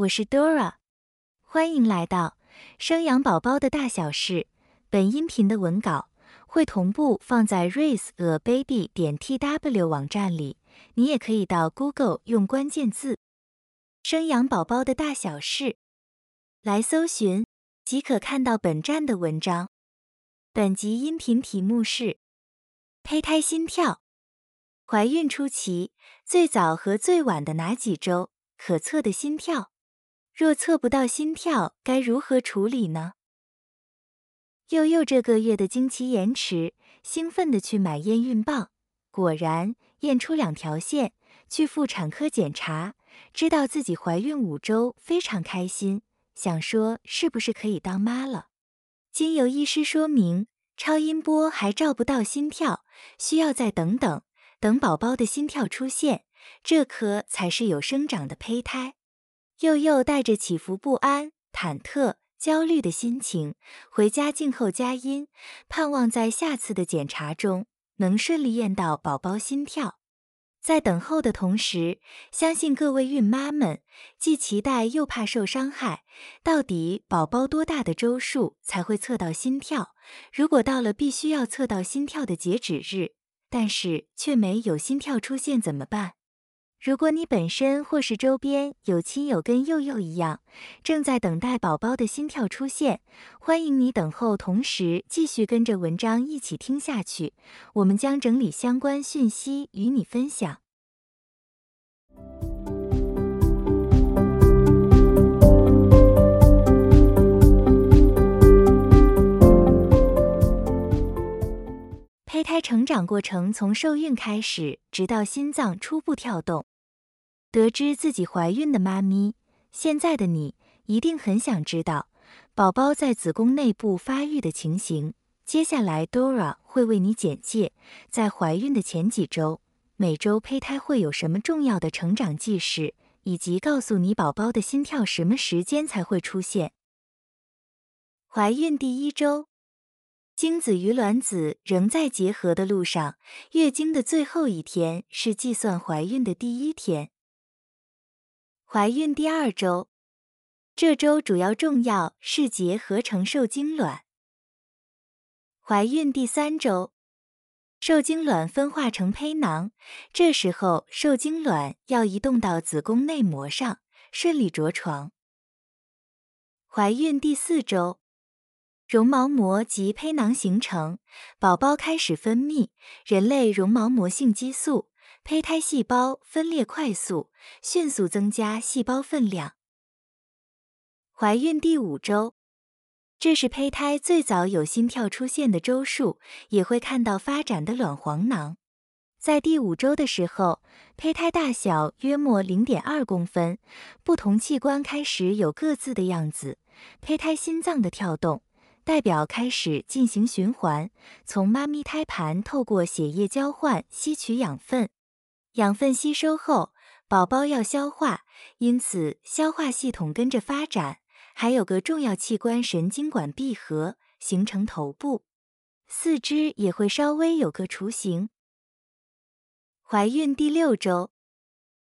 我是 Dora，欢迎来到生养宝宝的大小事。本音频的文稿会同步放在 raiseababy 点 tw 网站里，你也可以到 Google 用关键字“生养宝宝的大小事”来搜寻，即可看到本站的文章。本集音频题目是胚胎心跳。怀孕初期最早和最晚的哪几周可测的心跳？若测不到心跳，该如何处理呢？佑佑这个月的经期延迟，兴奋地去买验孕棒，果然验出两条线。去妇产科检查，知道自己怀孕五周，非常开心，想说是不是可以当妈了。经由医师说明，超音波还照不到心跳，需要再等等，等宝宝的心跳出现，这颗才是有生长的胚胎。佑佑带着起伏不安、忐忑、焦虑的心情回家静候佳音，盼望在下次的检查中能顺利验到宝宝心跳。在等候的同时，相信各位孕妈们既期待又怕受伤害。到底宝宝多大的周数才会测到心跳？如果到了必须要测到心跳的截止日，但是却没有心跳出现怎么办？如果你本身或是周边有亲友跟佑佑一样，正在等待宝宝的心跳出现，欢迎你等候，同时继续跟着文章一起听下去。我们将整理相关讯息与你分享。胚胎成长过程从受孕开始，直到心脏初步跳动。得知自己怀孕的妈咪，现在的你一定很想知道宝宝在子宫内部发育的情形。接下来，Dora 会为你简介在怀孕的前几周，每周胚胎会有什么重要的成长记事，以及告诉你宝宝的心跳什么时间才会出现。怀孕第一周，精子与卵子仍在结合的路上，月经的最后一天是计算怀孕的第一天。怀孕第二周，这周主要重要是结合成受精卵。怀孕第三周，受精卵分化成胚囊，这时候受精卵要移动到子宫内膜上，顺利着床。怀孕第四周，绒毛膜及胚囊形成，宝宝开始分泌人类绒毛膜性激素。胚胎细胞分裂快速，迅速增加细胞分量。怀孕第五周，这是胚胎最早有心跳出现的周数，也会看到发展的卵黄囊。在第五周的时候，胚胎大小约莫零点二公分，不同器官开始有各自的样子。胚胎心脏的跳动，代表开始进行循环，从妈咪胎盘透过血液交换吸取养分。养分吸收后，宝宝要消化，因此消化系统跟着发展。还有个重要器官神经管闭合，形成头部，四肢也会稍微有个雏形。怀孕第六周。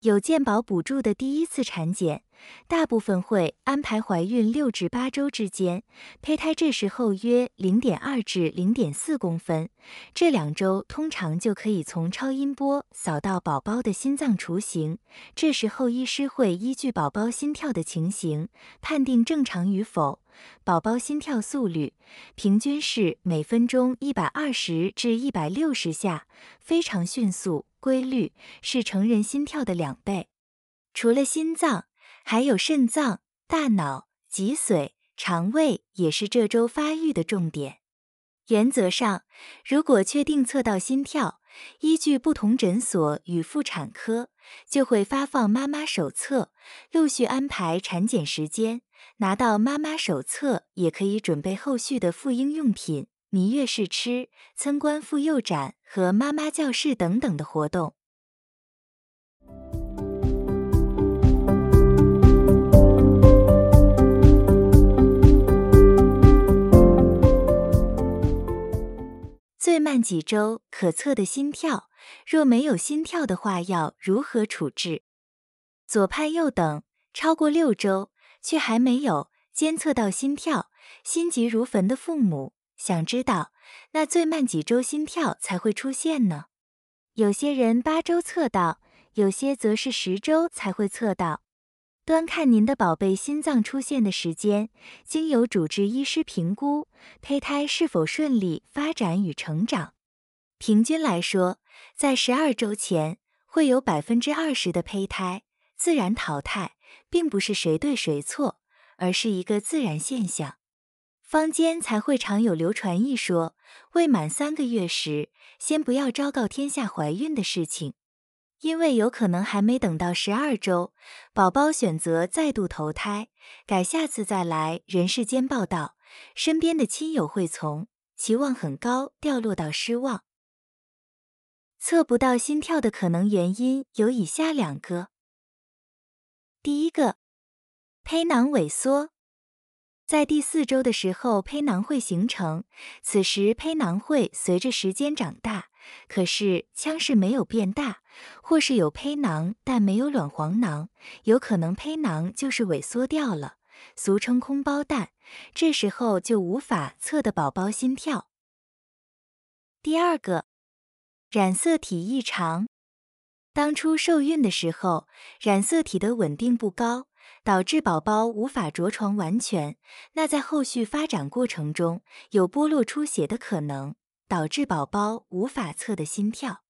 有健保补助的第一次产检，大部分会安排怀孕六至八周之间，胚胎这时候约零点二至零点四公分，这两周通常就可以从超音波扫到宝宝的心脏雏形。这时候医师会依据宝宝心跳的情形判定正常与否。宝宝心跳速率平均是每分钟一百二十至一百六十下，非常迅速。规律是成人心跳的两倍。除了心脏，还有肾脏、大脑、脊髓、肠胃也是这周发育的重点。原则上，如果确定测到心跳，依据不同诊所与妇产科，就会发放妈妈手册，陆续安排产检时间。拿到妈妈手册，也可以准备后续的妇婴用品。蜜月试吃、参观妇幼展和妈妈教室等等的活动。最慢几周可测的心跳，若没有心跳的话，要如何处置？左盼右等，超过六周却还没有监测到心跳，心急如焚的父母想知道，那最慢几周心跳才会出现呢？有些人八周测到，有些则是十周才会测到。端看您的宝贝心脏出现的时间，经由主治医师评估，胚胎是否顺利发展与成长。平均来说，在十二周前会有百分之二十的胚胎自然淘汰，并不是谁对谁错，而是一个自然现象。坊间才会常有流传一说，未满三个月时，先不要昭告天下怀孕的事情。因为有可能还没等到十二周，宝宝选择再度投胎，改下次再来人世间报道，身边的亲友会从期望很高掉落到失望。测不到心跳的可能原因有以下两个：第一个，胚囊萎缩。在第四周的时候，胚囊会形成，此时胚囊会随着时间长大，可是腔室没有变大，或是有胚囊但没有卵黄囊，有可能胚囊就是萎缩掉了，俗称空包蛋，这时候就无法测的宝宝心跳。第二个，染色体异常，当初受孕的时候，染色体的稳定不高。导致宝宝无法着床完全，那在后续发展过程中有剥落出血的可能，导致宝宝无法测的心跳。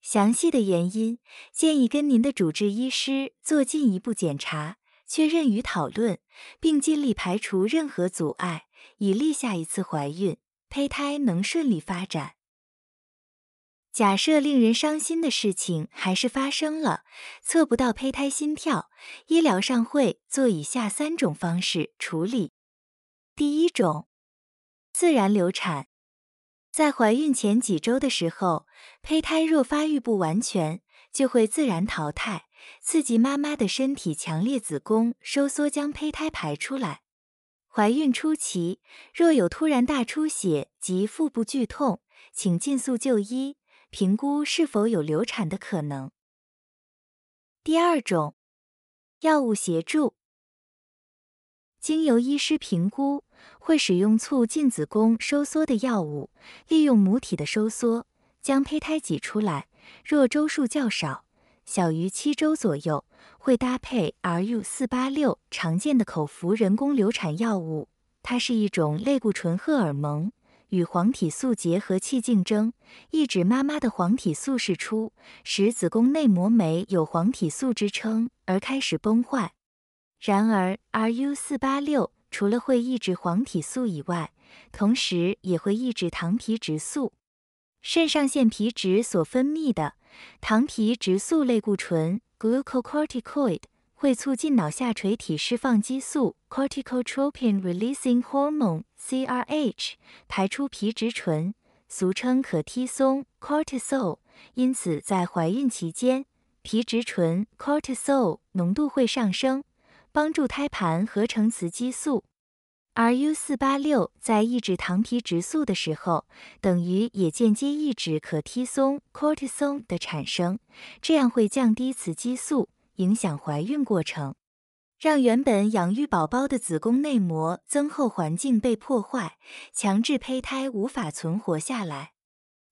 详细的原因建议跟您的主治医师做进一步检查，确认与讨论，并尽力排除任何阻碍，以利下一次怀孕胚胎能顺利发展。假设令人伤心的事情还是发生了，测不到胚胎心跳，医疗上会做以下三种方式处理。第一种，自然流产。在怀孕前几周的时候，胚胎若发育不完全，就会自然淘汰，刺激妈妈的身体强烈子宫收缩，将胚胎排出来。怀孕初期若有突然大出血及腹部剧痛，请尽速就医。评估是否有流产的可能。第二种，药物协助，经由医师评估，会使用促进子宫收缩的药物，利用母体的收缩将胚胎挤出来。若周数较少，小于七周左右，会搭配 RU 四八六常见的口服人工流产药物，它是一种类固醇荷尔蒙。与黄体素结合器竞争，抑制妈妈的黄体素释出，使子宫内膜酶有黄体素支撑而开始崩坏。然而，RU 四八六除了会抑制黄体素以外，同时也会抑制糖皮质素。肾上腺皮质所分泌的糖皮质素类固醇 （glucocorticoid）。会促进脑下垂体释放激素 （corticotropin releasing hormone） CRH 排出皮质醇，俗称可替松 （cortisol）。因此，在怀孕期间，皮质醇 （cortisol） 浓度会上升，帮助胎盘合成雌激素。RU 四八六在抑制糖皮质素的时候，等于也间接抑制可替松 （cortisol） 的产生，这样会降低雌激素。影响怀孕过程，让原本养育宝宝的子宫内膜增厚环境被破坏，强制胚胎无法存活下来。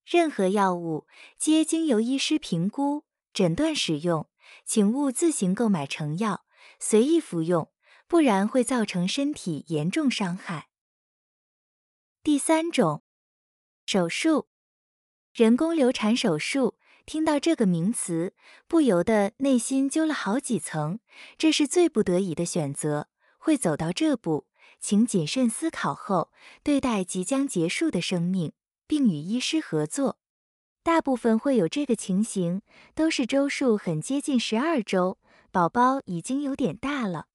任何药物皆经由医师评估诊断使用，请勿自行购买成药，随意服用，不然会造成身体严重伤害。第三种，手术，人工流产手术。听到这个名词，不由得内心揪了好几层。这是最不得已的选择，会走到这步，请谨慎思考后对待即将结束的生命，并与医师合作。大部分会有这个情形，都是周数很接近十二周，宝宝已经有点大了。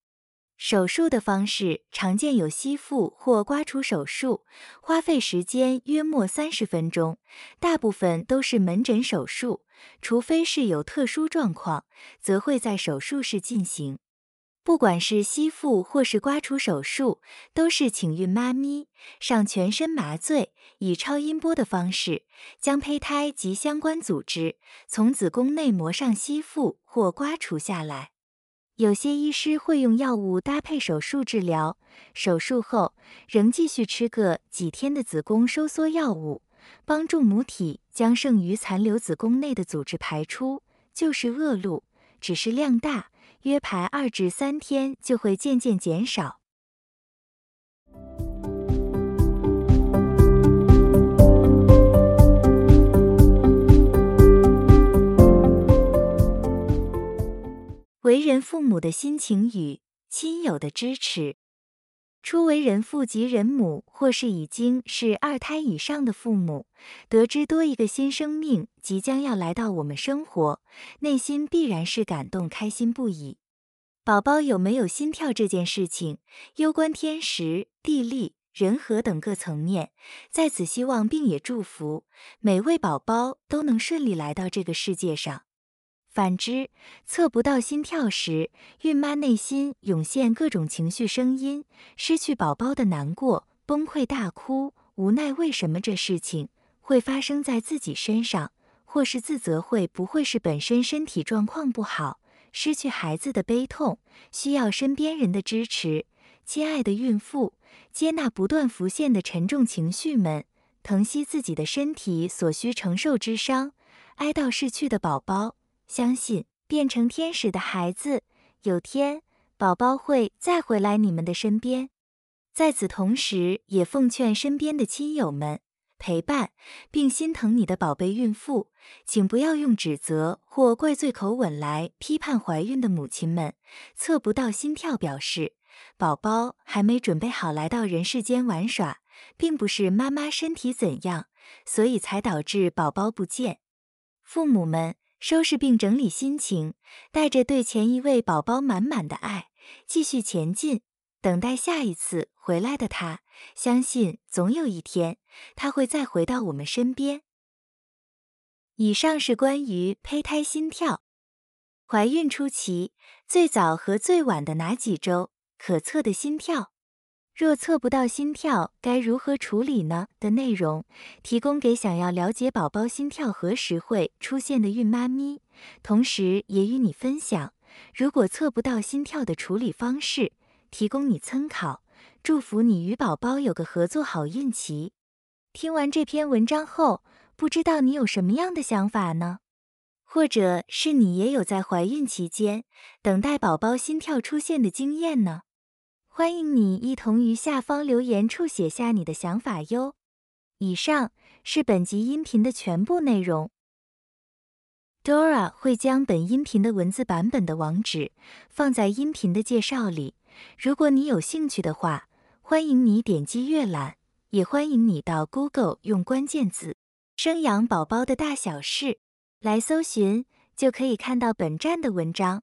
手术的方式常见有吸附或刮除手术，花费时间约莫三十分钟，大部分都是门诊手术，除非是有特殊状况，则会在手术室进行。不管是吸附或是刮除手术，都是请孕妈咪上全身麻醉，以超音波的方式将胚胎及相关组织从子宫内膜上吸附或刮除下来。有些医师会用药物搭配手术治疗，手术后仍继续吃个几天的子宫收缩药物，帮助母体将剩余残留子宫内的组织排出，就是恶露，只是量大，约排二至三天就会渐渐减少。为人父母的心情与亲友的支持。初为人父及人母，或是已经是二胎以上的父母，得知多一个新生命即将要来到我们生活，内心必然是感动开心不已。宝宝有没有心跳这件事情，攸关天时、地利、人和等各层面，在此希望并也祝福每位宝宝都能顺利来到这个世界上。反之，测不到心跳时，孕妈内心涌现各种情绪声音：失去宝宝的难过、崩溃大哭、无奈，为什么这事情会发生在自己身上，或是自责会不会是本身身体状况不好，失去孩子的悲痛，需要身边人的支持。亲爱的孕妇，接纳不断浮现的沉重情绪们，疼惜自己的身体所需承受之伤，哀悼逝去的宝宝。相信变成天使的孩子，有天宝宝会再回来你们的身边。在此同时，也奉劝身边的亲友们，陪伴并心疼你的宝贝孕妇，请不要用指责或怪罪口吻来批判怀孕的母亲们。测不到心跳，表示宝宝还没准备好来到人世间玩耍，并不是妈妈身体怎样，所以才导致宝宝不见。父母们。收拾并整理心情，带着对前一位宝宝满满的爱，继续前进，等待下一次回来的他。相信总有一天，他会再回到我们身边。以上是关于胚胎心跳。怀孕初期最早和最晚的哪几周可测的心跳？若测不到心跳，该如何处理呢？的内容提供给想要了解宝宝心跳何时会出现的孕妈咪，同时也与你分享，如果测不到心跳的处理方式，提供你参考。祝福你与宝宝有个合作好运气。听完这篇文章后，不知道你有什么样的想法呢？或者是你也有在怀孕期间等待宝宝心跳出现的经验呢？欢迎你一同于下方留言处写下你的想法哟。以上是本集音频的全部内容。Dora 会将本音频的文字版本的网址放在音频的介绍里，如果你有兴趣的话，欢迎你点击阅览，也欢迎你到 Google 用关键字“生养宝宝的大小事”来搜寻，就可以看到本站的文章。